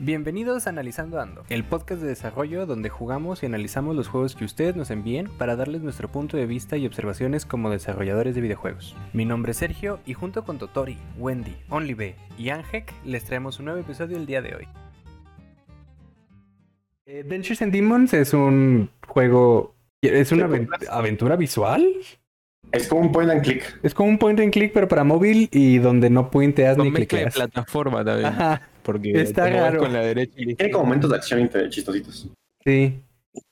Bienvenidos a Analizando Ando, el podcast de desarrollo donde jugamos y analizamos los juegos que ustedes nos envíen para darles nuestro punto de vista y observaciones como desarrolladores de videojuegos. Mi nombre es Sergio y junto con Totori, Wendy, OnlyB y Angek les traemos un nuevo episodio el día de hoy. Eh, Adventures and Demons es un juego, es una aven- aventura visual. Es como un point and click. Es como un point and click pero para móvil y donde no puinteas Con ni mezcla de cliqueas. plataforma también. Ajá, Porque Está raro. con la derecha y Tiene como momentos de acción chistositos. sí.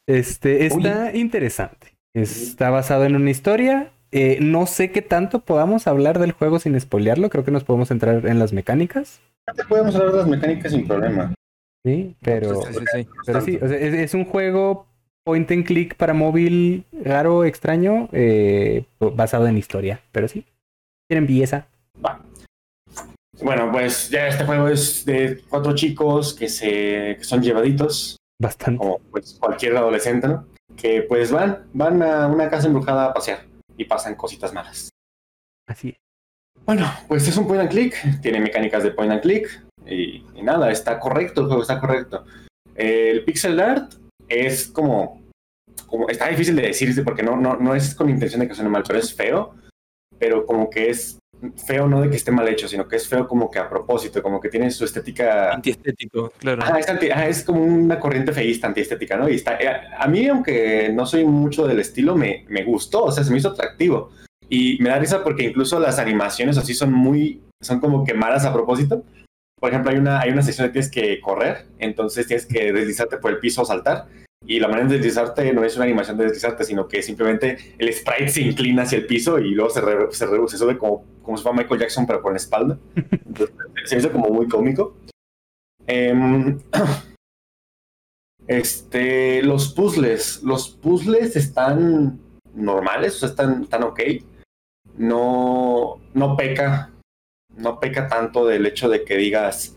Este está interesante. Está basado en una historia. Eh, no sé qué tanto podamos hablar del juego sin spoilearlo. Creo que nos podemos entrar en las mecánicas. Te podemos hablar de las mecánicas sin problema. Sí, pero, Sí, sí, sí. pero sí, o sea, es, es un juego point and click para móvil raro, extraño, eh, basado en historia. Pero sí, tienen belleza. Va. Bueno, pues ya este juego es de cuatro chicos que se que son llevaditos, Bastante. como pues cualquier adolescente, ¿no? Que pues van, van a una casa embrujada a pasear y pasan cositas malas. Así es. Bueno, pues es un point and click, tiene mecánicas de point and click y, y nada, está correcto, el juego está correcto. El pixel art es como, como está difícil de decirse porque no, no, no es con intención de que suene mal, pero es feo, pero como que es feo no de que esté mal hecho, sino que es feo como que a propósito, como que tiene su estética Antiestético, claro. Ajá, es, anti- ajá, es como una corriente feísta antiestética, ¿no? Y está, eh, a mí, aunque no soy mucho del estilo, me, me gustó, o sea, se me hizo atractivo. Y me da risa porque incluso las animaciones así son muy, son como que malas a propósito. Por ejemplo, hay una, hay una sección que tienes que correr, entonces tienes que deslizarte por el piso o saltar. Y la manera de deslizarte no es una animación de deslizarte, sino que simplemente el sprite se inclina hacia el piso y luego se, re- se, re- se sube como, como si fuera Michael Jackson, pero con la espalda. Entonces, se hizo como muy cómico. Em, este, los puzzles. Los puzzles están normales, o sea, están, están ok. No, no peca. No peca tanto del hecho de que digas.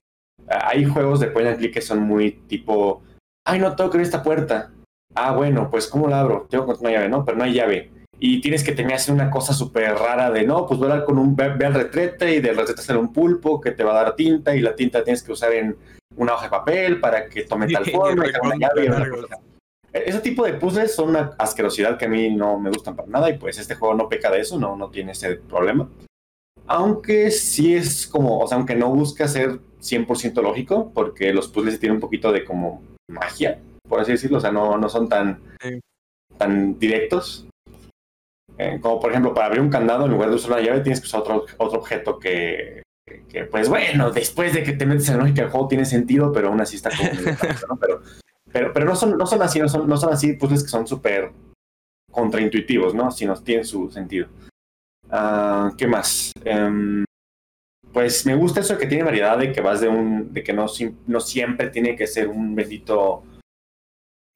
Hay juegos de point and click que son muy tipo. Ay, no toco en esta puerta. Ah, bueno, pues ¿cómo la abro? Tengo que encontrar una llave, ¿no? Pero no hay llave. Y tienes que tener hacer una cosa súper rara de no, pues voy a dar con un ve, ve al retrete y del retrete sale un pulpo que te va a dar tinta y la tinta tienes que usar en una hoja de papel para que tome tal forma y una llave y una cosa. E- Ese tipo de puzzles son una asquerosidad que a mí no me gustan para nada y pues este juego no peca de eso, no, no tiene ese problema. Aunque sí es como, o sea, aunque no busca ser 100% lógico, porque los puzzles tienen un poquito de como magia, por así decirlo, o sea, no, no son tan, Sí. tan directos. Eh, como por ejemplo, para abrir un candado, en lugar de usar una llave, tienes que usar otro, otro objeto que, que- pues bueno, después de que te metes en la lógica del juego tiene sentido, pero aún así está como ¿no? Pero, pero, pero no, son, no son así, no son, no son así puzzles que son súper contraintuitivos, ¿no? Sino tienen su sentido. Ah, ¿Qué más? Em, pues me gusta eso de que tiene variedad, de que vas de un, de que no, no siempre tiene que ser un bendito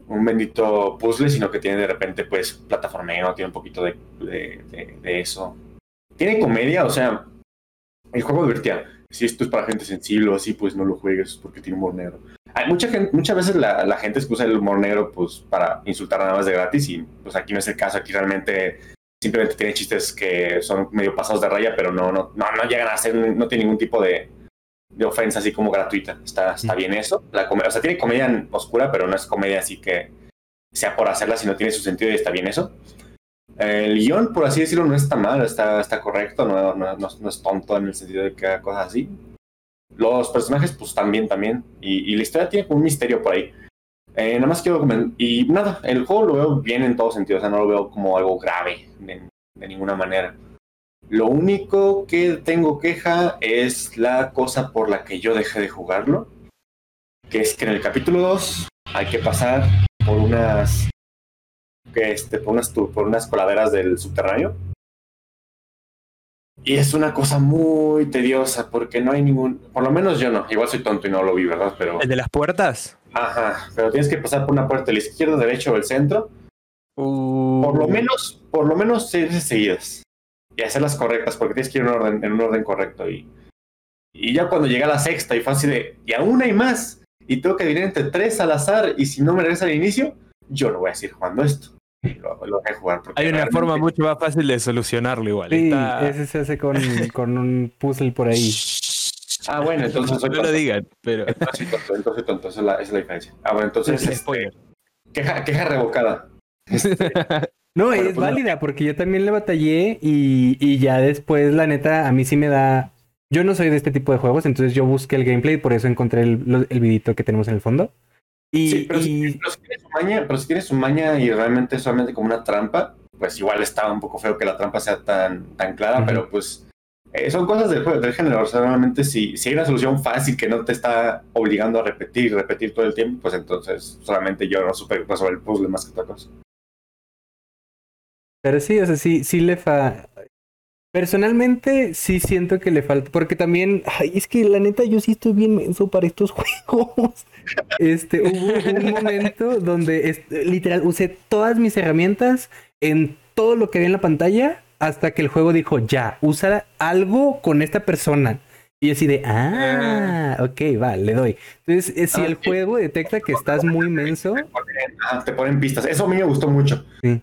un bendito puzzle, sino que tiene de repente, pues, plataformeo, tiene un poquito de, eso. Tiene comedia, o sea, el juego divertía. Si esto es para gente sensible o así, pues no lo juegues porque tiene humor negro. Hay mucha gente, muchas veces la, gente excusa el humor negro, pues, para insultar nada más de gratis y, pues, aquí no es el caso. Aquí realmente simplemente tiene chistes que son medio pasados de raya, pero no, no, no, no llegan a ser, no tiene ningún tipo de, de ofensa así como gratuita. Está, está bien eso. La o sea, tiene comedia oscura, pero no es comedia así que sea por hacerla, sino tiene su sentido y está bien eso. El guion, por así decirlo, no está mal, está, está correcto, no, no, no- no es tonto en el sentido de que haga cosas así. Los personajes, pues también, también. Y, y la historia tiene un misterio por ahí. Eh, nada más quiero comentar. Y nada, el juego lo veo bien en todos sentidos, o sea, no lo veo como algo grave de, ninguna manera. Lo único que tengo queja es la cosa por la que yo dejé de jugarlo, que es que en el capítulo 2 hay que pasar por unas que este, por unas por unas coladeras del subterráneo. Y es una cosa muy tediosa porque no hay ningún, por lo menos yo no, igual soy tonto y no lo vi, ¿verdad? Pero ¿El de las puertas? ajá, pero tienes que pasar por una puerta de la izquierda, derecha o el centro Uh, por lo menos, por lo menos seis veces seguidas. Y hacerlas correctas, porque tienes que ir en un orden, en un orden correcto. Y, y ya cuando llega la sexta y fue así de, y aún hay más, y tengo que adivinar entre tres al azar, y si no me regresa al inicio, yo no voy a seguir jugando esto. Y Lo, lo voy a jugar porque Hay una realmente- forma mucho más fácil de solucionarlo igual. Sí, Está- ese se hace con, con un puzzle por ahí. Ah, bueno, entonces No lo digan, pero. Entonces tonto, entonces soy tonto, esa es la, esa es la diferencia. Ah, bueno, entonces, este, Spoiler. queja, queja revocada. No, Bueno, es pues, válida porque yo también le batallé y, y ya después, la neta, a mí sí me da... Yo no soy de este tipo de juegos, entonces yo busqué el gameplay, por eso encontré el, el videito que tenemos en el fondo. Y, Sí, pero, y- maña, pero si tienes su maña y realmente solamente como una trampa, pues igual está un poco feo que la trampa sea tan, tan clara, pero pues eh, son cosas del juego, del género. O sea, realmente si, si hay una solución fácil que no te está obligando a repetir repetir todo el tiempo, pues entonces solamente yo no supe resolver el puzzle más que otra cosa. Pero sí, o sea, sí, sí le fa... Personalmente sí siento que le falta, porque también, ay, es que la neta yo sí estoy bien menso para estos juegos. Este, hubo un momento donde es- literal usé todas mis herramientas en todo lo que había en la pantalla hasta que el juego dijo, ya, usa algo con esta persona. Y así de, ah, ok, va, le doy. Entonces, eh, si Ah, el juego detecta que estás muy menso, Te ponen, ajá, te ponen pistas. Eso a mí me gustó mucho. Sí.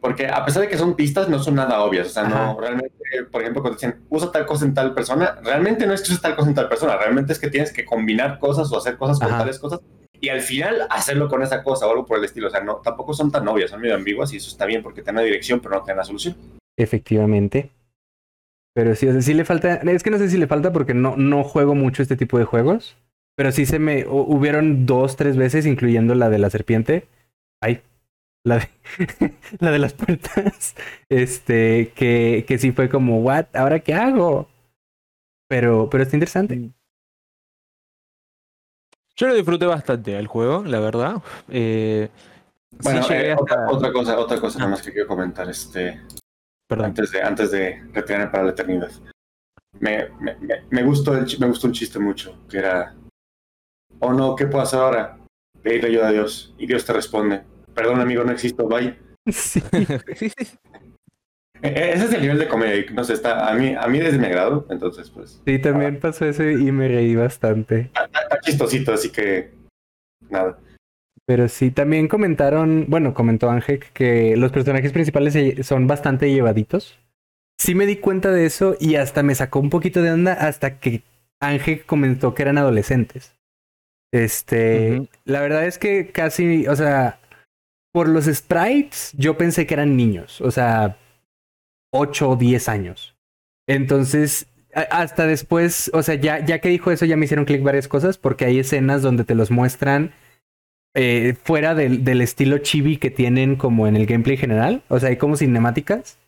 Porque a pesar de que son pistas, no son nada obvias. O sea, Ajá. no, realmente, por ejemplo, cuando dicen usa tal cosa en tal persona, realmente no es que uses tal cosa en tal persona, realmente es que tienes que combinar cosas o hacer cosas con Ajá. tales cosas y al final hacerlo con esa cosa o algo por el estilo. O sea, no, tampoco son tan obvias, son medio ambiguas y eso está bien porque te dan una dirección, pero no te dan la solución. Efectivamente. Pero sí, o sea, sí le falta. Es que no sé si le falta porque no, no juego mucho este tipo de juegos. Pero sí se me. hu- hubieron dos, tres veces, incluyendo la de la serpiente. Ay. La de, la de las puertas. Este. Que, que sí fue como, ¿what? ¿Ahora qué hago? Pero, pero está interesante. Yo lo disfruté bastante el juego, la verdad. Eh, Bueno, eh, hasta- otra, otra cosa, otra cosa Ah. nada más que quiero comentar, este, Perdón. antes de, antes de retirarme para la eternidad. Me, me, me, me gustó el, me gustó un chiste mucho, que era, oh no, ¿qué puedo hacer ahora? Pedirle ayuda a Dios, y Dios te responde, perdón amigo, no existo, bye. Sí. E- e- Ese es el nivel de comedia, no sé, está, a mí, a mí desde mi agrado, entonces pues, Sí, también pasó eso y me reí bastante. está, está chistosito, así que, nada. Pero sí, también comentaron, bueno, comentó Ángel que los personajes principales son bastante llevaditos. Sí me di cuenta de eso y hasta me sacó un poquito de onda hasta que Ángel comentó que eran adolescentes. Este, la verdad es que casi, o sea, por los sprites yo pensé que eran niños, o sea, 8 o 10 años. Entonces, hasta después, o sea, ya, ya que dijo eso, ya me hicieron clic varias cosas porque hay escenas donde te los muestran eh, fuera del, del estilo chibi que tienen como en el gameplay general. O sea, hay como cinemáticas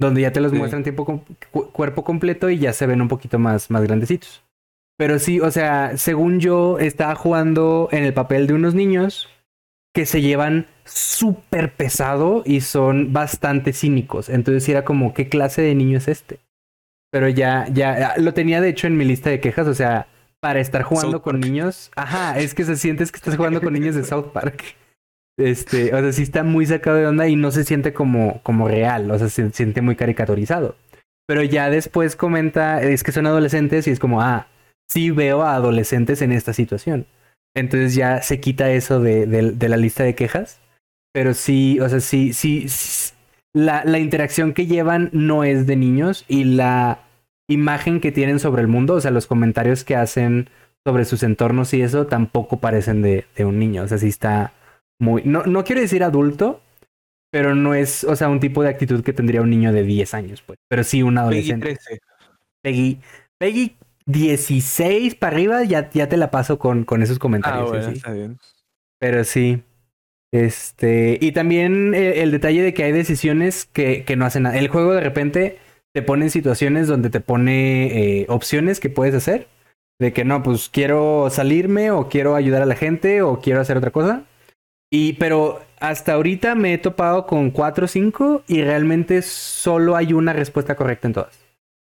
donde ya te los Sí. muestran tiempo com- cu- cuerpo completo y ya se ven un poquito más, más grandecitos. Pero sí, o sea, según yo, estaba jugando en el papel de unos niños que se llevan súper pesado y son bastante cínicos. Entonces era como, ¿qué clase de niño es este? Pero ya, ya, lo tenía de hecho en mi lista de quejas, o sea, para estar jugando South con Park. niños, ajá, es que se sientes que estás jugando con niños de South Park. Este, o sea, sí está muy sacado de onda y no se siente como, como real, o sea, se siente muy caricaturizado. Pero ya después comenta, es que son adolescentes y es como, ah, sí veo a adolescentes en esta situación. Entonces ya se quita eso de, de- de la lista de quejas. Pero sí, o sea, sí, sí, sí, la, la interacción que llevan no es de niños y la imagen que tienen sobre el mundo, o sea, los comentarios que hacen sobre sus entornos y eso tampoco parecen de, de un niño. O sea, sí está muy... No, no quiero decir adulto, pero no es, o sea, un tipo de actitud que tendría un niño de 10 años, pues. Pero sí un Peggy adolescente. 13. Peggy, Peggy 16 para arriba, ya, ya te la paso con, con esos Ah, comentarios. bueno, sí. está bien. Pero sí. Este. Y también eh, el detalle de que hay decisiones que, que no hacen nada. El juego de repente te pone en situaciones donde te pone eh, opciones que puedes hacer. De que no, pues quiero salirme, o quiero ayudar a la gente, o quiero hacer otra cosa. Y, pero hasta ahorita me he topado con cuatro o cinco y realmente solo hay una respuesta correcta en todas.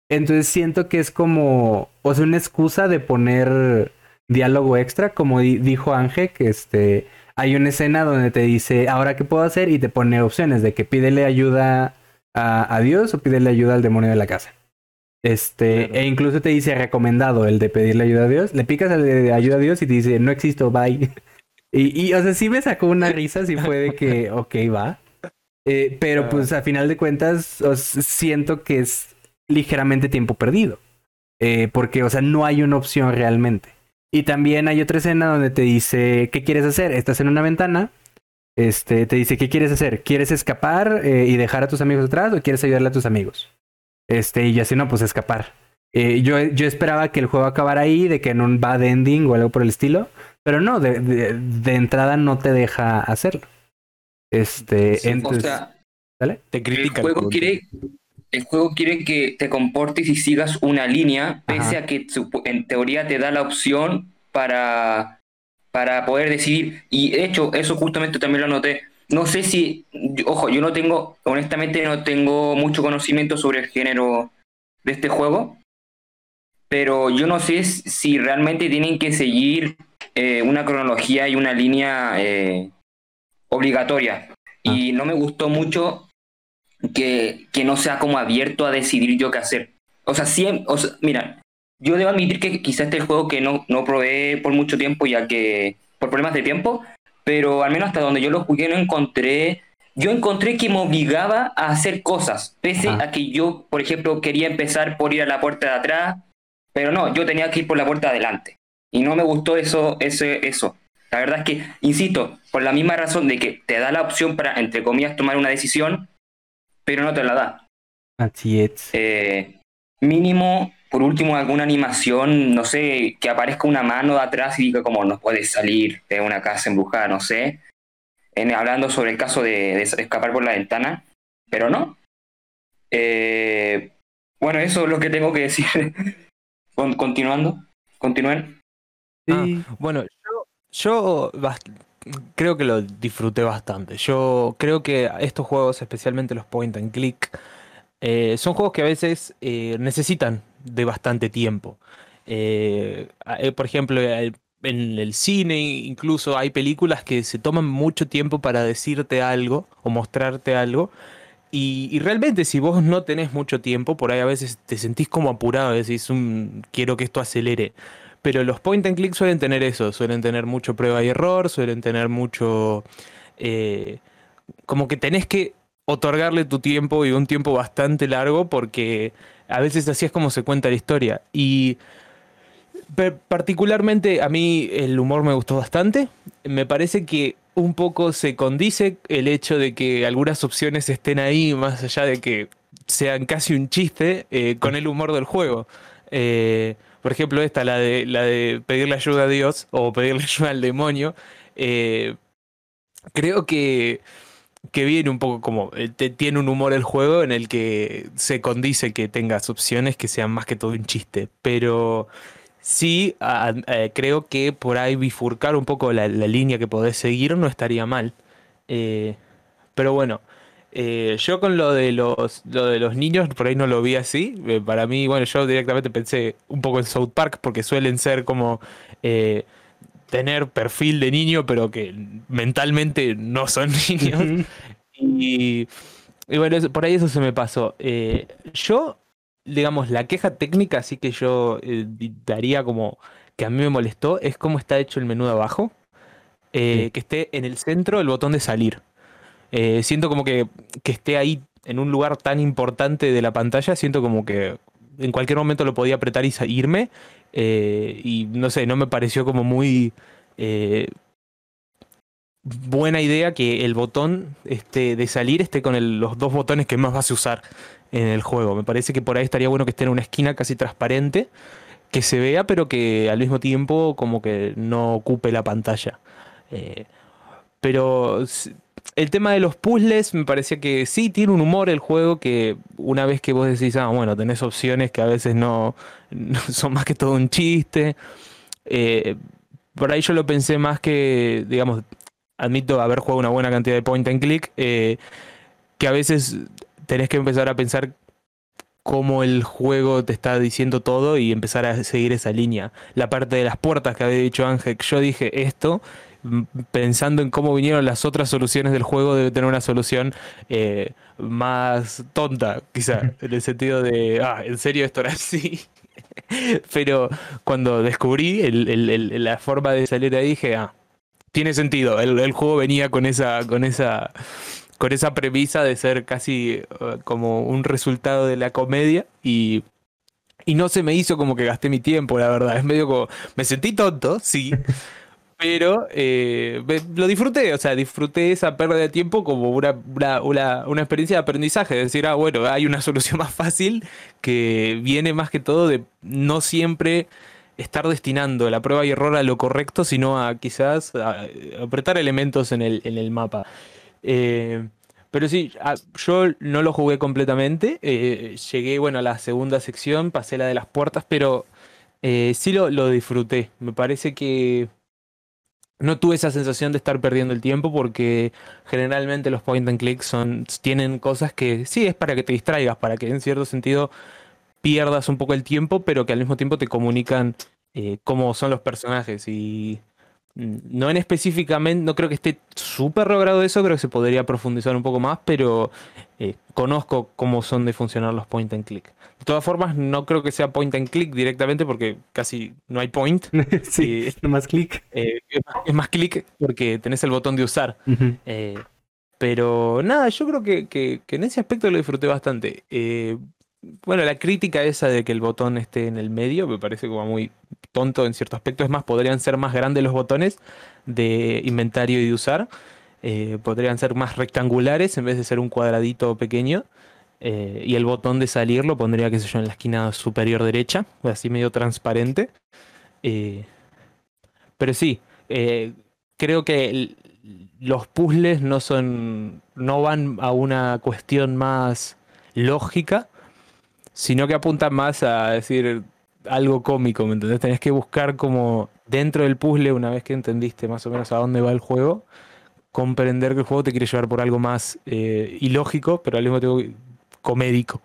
Entonces siento que es como, o sea, una excusa de poner diálogo extra, como di- dijo Ángel, que este, hay una escena donde te dice, ahora qué puedo hacer y te pone opciones de que pídele ayuda a, a Dios o pídele ayuda al demonio de la casa. Este, Claro. e incluso te dice recomendado el de pedirle ayuda a Dios. Le picas al de ayuda a Dios y te dice, no existo, bye. Y, y, o sea, sí me sacó una risa, sí fue de que, ok, va. Eh, pero pues a final de cuentas, os- siento que es ligeramente tiempo perdido. Eh, porque, o sea, no hay una opción realmente. Y también hay otra escena donde te dice, ¿qué quieres hacer? Estás en una ventana. Este, te dice, ¿qué quieres hacer? ¿Quieres escapar eh, y dejar a tus amigos atrás o quieres ayudarle a tus amigos? Este, y yo así, no, pues escapar. Eh, yo, yo esperaba que el juego acabara ahí, de que en un bad ending o algo por el estilo. Pero no, de, de, de entrada no te deja hacerlo. Este, Sí, entonces, o sea, ¿sale? Te el critican. juego quiere el juego quiere que te comportes y sigas una línea, pese Ajá. a que en teoría te da la opción para, para poder decidir. Y de hecho, eso justamente también lo noté. No sé si, ojo, yo no tengo, honestamente no tengo mucho conocimiento sobre el género de este juego, pero yo no sé si realmente tienen que seguir eh, una cronología y una línea eh, obligatoria. Y no me gustó mucho que, que no sea como abierto a decidir yo qué hacer. O sea, siempre, o sea, mira, yo debo admitir que quizás este es el juego que no, no probé por mucho tiempo, ya que por problemas de tiempo, pero al menos hasta donde yo lo jugué no encontré, yo encontré que me obligaba a hacer cosas, pese a que yo, por ejemplo, quería empezar por ir a la puerta de atrás, pero no, yo tenía que ir por la puerta de adelante. Y no me gustó eso, ese, eso. La verdad es que, insisto, por la misma razón de que te da la opción para, entre comillas, tomar una decisión, pero no te la da. Así es. Eh, mínimo, por último, alguna animación, no sé, que aparezca una mano de atrás y diga como no puedes salir de una casa embrujada, no sé. En, hablando sobre el caso de, de escapar por la ventana, pero no. Eh, bueno, eso es lo que tengo que decir. Con- Continuando, continúen. Ah. Bueno, yo, yo creo que lo disfruté bastante. Yo creo que estos juegos, especialmente los point and click, eh, son juegos que a veces eh, necesitan de bastante tiempo. Eh, por ejemplo, en el cine incluso hay películas que se toman mucho tiempo para decirte algo o mostrarte algo. Y, y realmente si vos no tenés mucho tiempo, por ahí a veces te sentís como apurado, decís, "Mm, quiero que esto acelere. Pero los point and click suelen tener eso, suelen tener mucho prueba y error, suelen tener mucho... eh, como que tenés que otorgarle tu tiempo y un tiempo bastante largo porque a veces así es como se cuenta la historia. Y particularmente a mí el humor me gustó bastante. Me parece que un poco se condice el hecho de que algunas opciones estén ahí, más allá de que sean casi un chiste, eh, con el humor del juego. Eh, por ejemplo, esta, la de, la de pedirle ayuda a Dios o pedirle ayuda al demonio. eh, creo que, que viene un poco como. eh, tiene un humor el juego en el que se condice que tengas opciones que sean más que todo un chiste. Pero sí, eh, creo que por ahí bifurcar un poco la, la línea que podés seguir no estaría mal. Eh, pero bueno. Eh, yo con lo de los lo de los niños por ahí no lo vi así. Eh, para mí, bueno, yo directamente pensé un poco en South Park porque suelen ser como eh, tener perfil de niño, pero que mentalmente no son niños. Y, y bueno, eso- por ahí eso se me pasó. Yo, digamos, la queja técnica, sí que yo daría como que a mí me molestó, es cómo está hecho el menú de abajo. Sí. Que esté en el centro el botón de salir. Eh, siento como que, que esté ahí en un lugar tan importante de la pantalla, siento como que en cualquier momento lo podía apretar y irme. eh, y no sé, no me pareció como muy eh, buena idea que el botón este, de salir esté con los dos botones que más vas a usar en el juego. Me parece que por ahí estaría bueno que esté en una esquina casi transparente, que se vea, pero que al mismo tiempo como que no ocupe la pantalla. Pero el tema de los puzzles me parecía que sí tiene un humor el juego que una vez que vos decís, ah, bueno, tenés opciones que a veces no, son más que todo un chiste. eh, por ahí yo lo pensé más que, digamos, admito haber jugado una buena cantidad de point and click, eh, que a veces tenés que empezar a pensar cómo el juego te está diciendo todo y empezar a seguir esa línea. La parte de las puertas que había dicho Ángel, yo dije esto pensando en cómo vinieron las otras soluciones del juego, debe tener una solución eh, más tonta, quizá, en el sentido de, ah, ¿en serio esto era así? Pero cuando descubrí el- el- el- la forma de salir ahí, dije, ah, tiene sentido. El, juego venía con esa, con esa, con esa premisa de ser casi eh, como un resultado de la comedia y, y no se me hizo como que gasté mi tiempo, la verdad. Es medio como. Me sentí tonto, sí. pero eh, lo disfruté, o sea, disfruté esa pérdida de tiempo como una, una, una, experiencia de aprendizaje. Es decir, ah, bueno, hay una solución más fácil que viene más que todo de no siempre estar destinando la prueba y error a lo correcto, sino a quizás apretar elementos en el, en el mapa. Eh, pero sí, yo no lo jugué completamente. Eh, llegué, bueno, a la segunda sección, pasé la de las puertas, pero sí lo, lo, disfruté. Me parece que no tuve esa sensación de estar perdiendo el tiempo porque generalmente los point and click son, tienen cosas que sí es para que te distraigas, para que en cierto sentido pierdas un poco el tiempo, pero que al mismo tiempo te comunican eh, cómo son los personajes. Y no en específicamente, no creo que esté súper logrado eso, creo que se podría profundizar un poco más, pero eh, conozco cómo son de funcionar los point and click. De todas formas, no creo que sea point and click directamente porque casi no hay point. sí, eh, es más click. Eh, es más click porque tenés el botón de usar. pero nada, yo creo que, que, en ese aspecto lo disfruté bastante. Bueno, la crítica esa de que el botón esté en el medio me parece como muy tonto en cierto aspecto. Es más, podrían ser más grandes los botones de inventario y de usar. Eh, podrían ser más rectangulares en vez de ser un cuadradito pequeño. Eh, y el botón de salir lo pondría, qué sé yo, en la esquina superior derecha, así medio transparente. Eh, pero sí, creo que los puzzles no son. no van a una cuestión más lógica, sino que apuntan más a decir algo cómico, ¿me entendés? Tenés que buscar como dentro del puzzle, una vez que entendiste más o menos a dónde va el juego, comprender que el juego te quiere llevar por algo más eh, ilógico, pero al mismo tiempo comédico.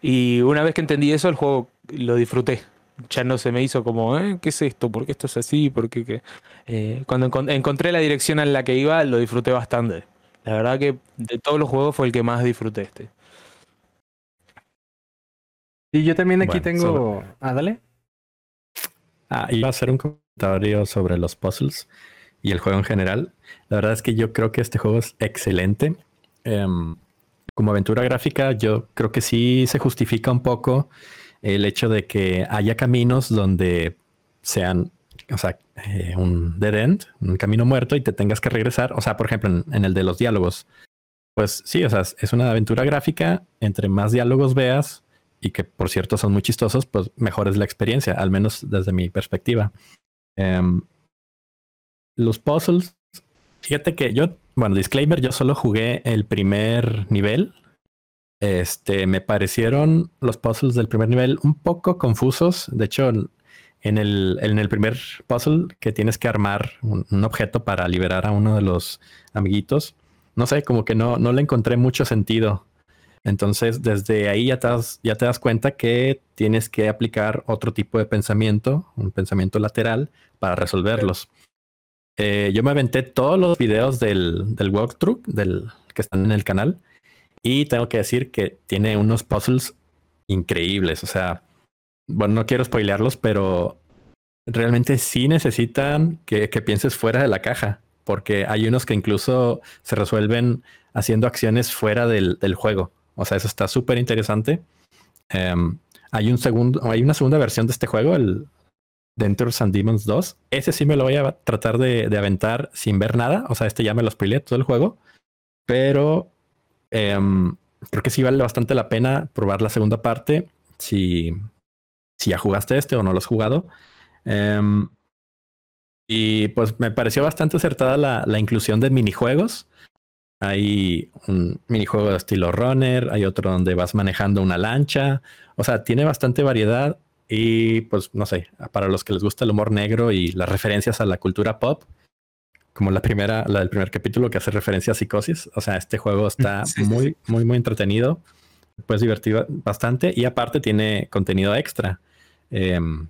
Y una vez que entendí eso, el juego lo disfruté. Ya no se me hizo como, ¿eh? ¿qué es esto? ¿Por qué esto es así? ¿Por qué? Eh, cuando encontré la dirección en la que iba, lo disfruté bastante. La verdad que de todos los juegos fue el que más disfruté este. Y yo también aquí tengo. Ah, dale. Ah, iba a hacer un comentario sobre los puzzles y el juego en general. La verdad es que yo creo que este juego es excelente. Em, como aventura gráfica, yo creo que sí se justifica un poco el hecho de que haya caminos donde sean, o sea, eh, un dead end, un camino muerto y te tengas que regresar. O sea, por ejemplo, en, en el de los diálogos. Pues sí, o sea, es una aventura gráfica. Entre más diálogos veas, y que por cierto son muy chistosos, pues mejor es la experiencia, al menos desde mi perspectiva. Em, los puzzles, fíjate que yo, bueno, disclaimer, yo solo jugué el primer nivel. Este, me parecieron los puzzles del primer nivel un poco confusos. De hecho, en el, en el primer puzzle que tienes que armar un, un, objeto para liberar a uno de los amiguitos, no sé, como que no, no le encontré mucho sentido. Entonces, desde ahí ya te, das, ya te das cuenta que tienes que aplicar otro tipo de pensamiento, un pensamiento lateral, para resolverlos. Eh, yo me aventé todos los videos del, del walkthrough del, que están en el canal y tengo que decir que tiene unos puzzles increíbles. O sea, bueno, no quiero spoilearlos, pero realmente sí necesitan que, que pienses fuera de la caja, porque hay unos que incluso se resuelven haciendo acciones fuera del, del juego. O sea, eso está súper interesante. Em, hay un segundo, hay una segunda versión de este juego, el Dentures and Demons 2. Ese sí me lo voy a tratar de, aventar sin ver nada. O sea, este ya me lo spoileé todo el juego. Pero em, creo que sí vale bastante la pena probar la segunda parte. Si, si ya jugaste este o no lo has jugado. Em, y pues me pareció bastante acertada la, la inclusión de minijuegos. Hay un minijuego de estilo runner, hay otro donde vas manejando una lancha. O sea, tiene bastante variedad y pues no sé, para los que les gusta el humor negro y las referencias a la cultura pop, como la primera, la del primer capítulo que hace referencia a psicosis. O sea, este juego está muy, muy, muy entretenido. Puedes divertir bastante y aparte tiene contenido extra. Em,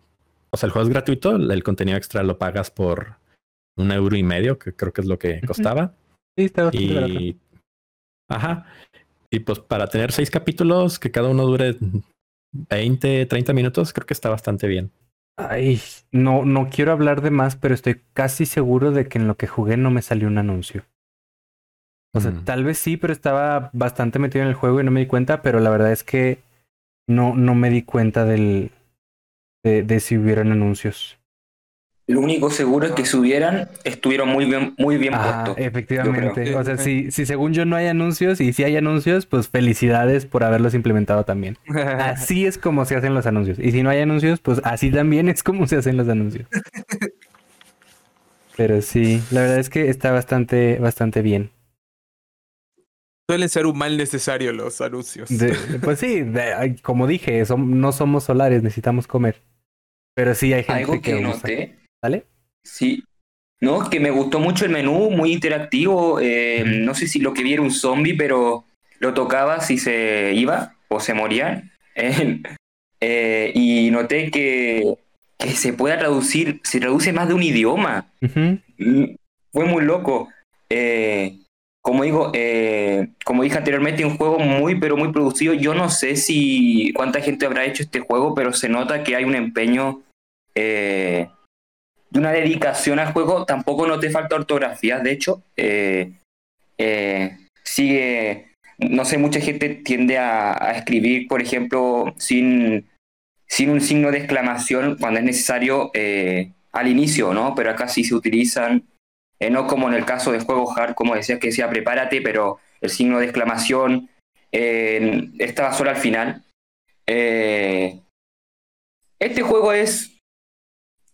o sea, el juego es gratuito, el contenido extra lo pagas por un euro y medio, que creo que es lo que costaba. Sí, está bastante y... Ajá. Y pues para tener seis capítulos, que cada uno dure 20, 30 minutos, creo que está bastante bien. Ay, no, no quiero hablar de más, pero estoy casi seguro de que en lo que jugué no me salió un anuncio. O sea, mm. tal vez sí, pero estaba bastante metido en el juego y no me di cuenta, pero la verdad es que no, no me di cuenta del, de, de si hubieran anuncios. Lo único seguro es que si hubieran, estuvieron muy bien, muy bien Ah, puestos. efectivamente. O sea, si, si según yo no hay anuncios y si hay anuncios, pues felicidades por haberlos implementado también. Así es como se hacen los anuncios. Y si no hay anuncios, pues así también es como se hacen los anuncios. Pero sí, la verdad es que está bastante, bastante bien. Suelen ser un mal necesario los anuncios. De- pues sí, de- como dije, som- no somos solares, necesitamos comer. Pero sí hay gente Algo que, que usa. noté, ¿Sale? sí. No, que me gustó mucho el menú, muy interactivo. eh, no sé si lo que vi era un zombie, pero lo tocaba si se iba o se morían. Eh, eh, y noté que, que se puede traducir, se traduce más de un idioma. Mm, Fue muy loco. Eh, como digo, como dije anteriormente, un juego muy, pero muy producido. Yo no sé si cuánta gente habrá hecho este juego, pero se nota que hay un empeño eh, y una dedicación al juego. Tampoco no te falta ortografía, de hecho. Eh, eh, sigue, no sé, mucha gente tiende a, escribir, por ejemplo, sin, sin un signo de exclamación cuando es necesario eh, al inicio, ¿no? Pero acá sí se utilizan, no como en el caso de juegos hard, como decía, que decía prepárate, pero el signo de exclamación estaba solo al final. Este juego es,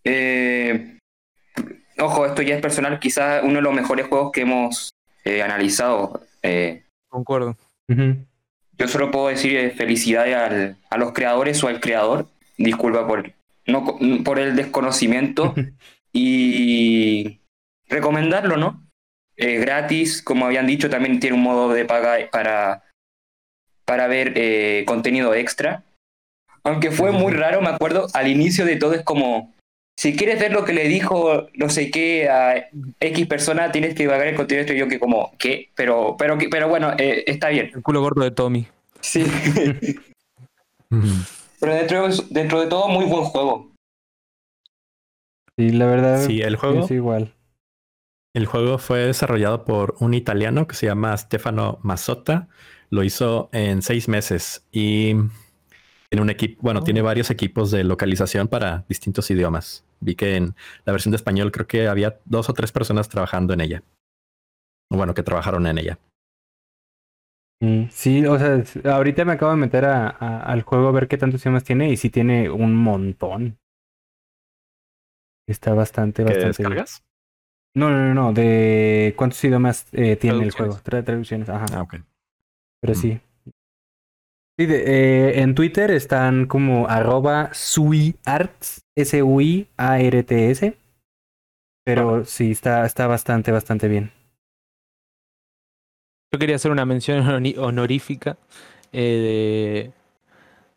eh, ojo, esto ya es personal, quizás uno de los mejores juegos que hemos eh, analizado. Eh, Concuerdo. Yo solo puedo decir eh, felicidades al- a los creadores o al creador. Disculpa por, no, por el desconocimiento y recomendarlo, ¿no? Eh, gratis, como habían dicho, también tiene un modo de paga para, para ver eh, contenido extra. Aunque fue muy raro, me acuerdo, al inicio de todo es como, si quieres ver lo que le dijo no sé qué a X persona, tienes que pagar el contenido. Y yo que como, ¿qué? Pero, pero, pero bueno, eh, está bien. El culo gordo de Tommy. Sí. Pero dentro de, dentro de todo, muy buen juego. Sí, la verdad. Sí, el juego, es igual. el juego fue desarrollado por un italiano que se llama Stefano Mazzotta. Lo hizo en seis meses y tiene un equipo, bueno, tiene varios equipos de localización para distintos idiomas. Vi que en la versión de español creo que había dos o tres personas trabajando en ella. Bueno, que trabajaron en ella. Mm, Sí, o sea, ahorita me acabo de meter a- a- al juego a ver qué tantos idiomas tiene y sí tiene un montón. Está bastante, ¿Qué bastante descargas? No, no, no, no, de cuántos idiomas eh, tiene el juego. Tra- traducciones, ajá. Ah, ok. Pero Mm. sí. Sí, de- eh, en Twitter están como arroba suiarts, S-U-I-A-R-T-S. Pero sí, está, está bastante, bastante bien. Yo quería hacer una mención honorífica eh,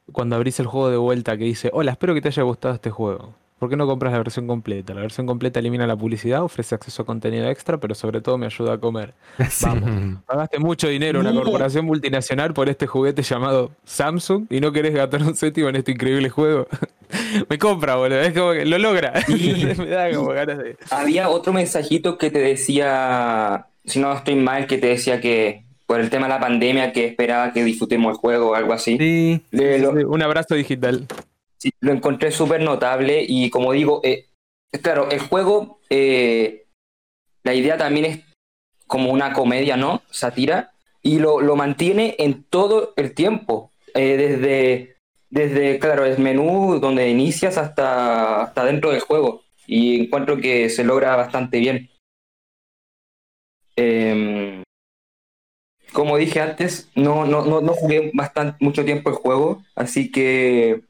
de cuando abrís el juego de vuelta que dice, hola, espero que te haya gustado este juego. ¿Por qué no compras la versión completa? La versión completa elimina la publicidad, ofrece acceso a contenido extra, pero sobre todo me ayuda a comer. Sí. Vamos. Pagaste mucho dinero a una corporación multinacional por este juguete llamado Samsung y no querés gastar un céntimo en este increíble juego. me compra, boludo. Es como que lo logra. Sí. me da como ganas de. Había otro mensajito que te decía, si no estoy mal, que te decía que por el tema de la pandemia, que esperaba que disfrutemos el juego o algo así. Sí, lo, Un abrazo digital. Lo encontré súper notable y como digo, eh, claro, el juego, eh, la idea también es como una comedia, ¿no? Sátira, y lo, lo mantiene en todo el tiempo, eh, desde, desde, claro, el menú donde inicias hasta, hasta dentro del juego, y encuentro que se logra bastante bien. Em, como dije antes, no, no, no, no jugué bastante, mucho tiempo el juego, así que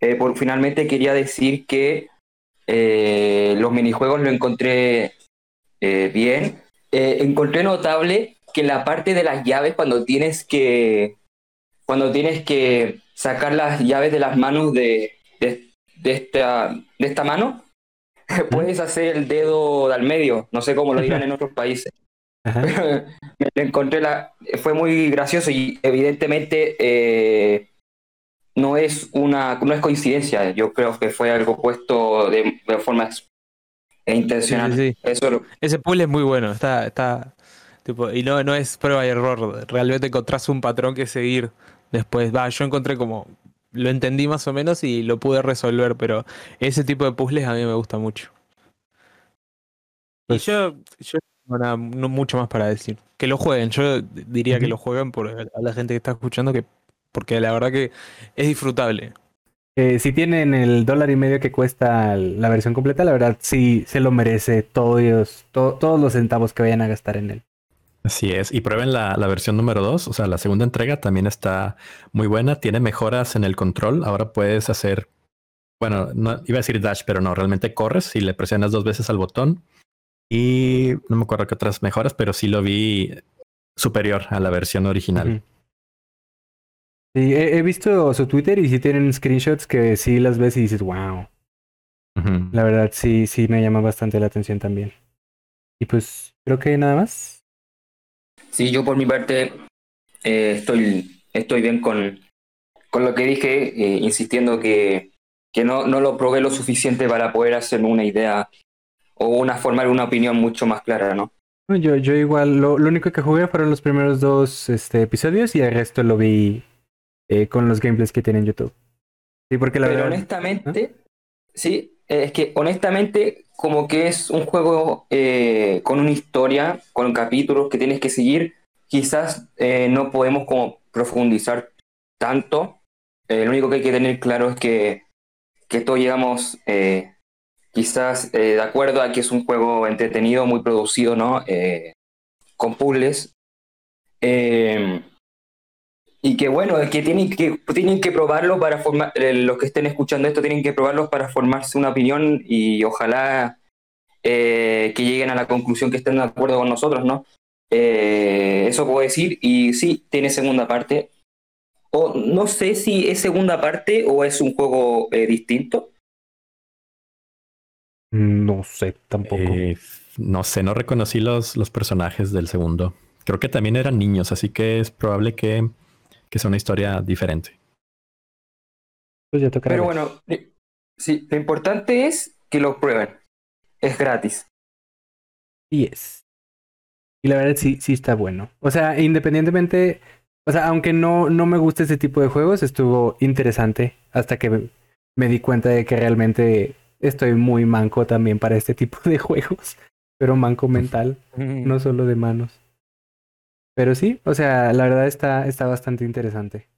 eh, por, finalmente quería decir que eh, los minijuegos lo encontré eh, bien. Encontré notable que la parte de las llaves, cuando tienes que cuando tienes que sacar las llaves de las manos de, de, de esta, de esta mano, puedes hacer el dedo al medio. No sé cómo lo dirán en otros países. Pero me encontré la fue muy gracioso y evidentemente no es una no es coincidencia yo creo que fue algo puesto de, de forma e intencional Sí, sí, sí. eso lo- Ese puzzle es muy bueno, está, está tipo, y no, no es prueba y error, realmente encontrás un patrón que seguir Después, va, yo encontré como. Lo entendí más o menos y lo pude resolver, pero ese tipo de puzzles a mí me gusta mucho. Pues- y yo, yo no tengo nada, no mucho más para decir. Que lo jueguen, yo diría que lo jueguen por a la gente que está escuchando, que porque la verdad que es disfrutable. Eh, si tienen el dólar y medio que cuesta la versión completa, la verdad sí se lo merece todos, to- todos los centavos que vayan a gastar en él. Así es. Y prueben la, la versión número 2, o sea, la segunda entrega también está muy buena. Tiene mejoras en el control. Ahora puedes hacer, bueno, no iba a decir dash, pero no, realmente corres y le presionas dos veces al botón. Y no me acuerdo qué otras mejoras, pero sí lo vi superior a la versión original. Sí, he, he visto su Twitter y sí tienen screenshots que sí las ves y dices, wow. La verdad sí, sí me llama bastante la atención también. Y pues creo que nada más. Sí, yo por mi parte eh, estoy, estoy bien con, con lo que dije, eh, insistiendo que, que no, no lo probé lo suficiente para poder hacerme una idea o una formar una opinión mucho más clara, ¿no? No, Yo, yo igual, lo, lo único que jugué fueron los primeros dos este, episodios y el resto lo vi eh, con los gameplays que tiene en YouTube. Sí, porque la Pero verdad. honestamente, sí, eh, es que honestamente como que es un juego eh, con una historia, con capítulos que tienes que seguir, quizás eh, no podemos como profundizar tanto. Lo único que hay que tener claro es que, que todos llegamos quizás de acuerdo a que es un juego entretenido, muy producido, ¿no? Con puzzles. Eh, y que bueno, que tienen que, tienen que probarlo para formar, eh, los que estén escuchando esto tienen que probarlo para formarse una opinión y ojalá eh, que lleguen a la conclusión que estén de acuerdo con nosotros, ¿no? Eh, eso puedo decir, y sí, tiene segunda parte. O no sé si es segunda parte o es un juego eh, distinto. No sé, tampoco. Eh, no sé, no reconocí los, los personajes del segundo. Creo que también eran niños, así que es probable que, que sea una historia diferente. Pues ya tocará. Pero bueno, eh, sí, lo importante es que lo prueben. Es gratis. Y es. Y la verdad sí, sí está bueno. O sea, independientemente, o sea, aunque no, no me guste ese tipo de juegos, estuvo interesante hasta que me di cuenta de que realmente estoy muy manco también para este tipo de juegos. Pero manco mental, no solo de manos. Pero sí, o sea, la verdad está, está bastante interesante.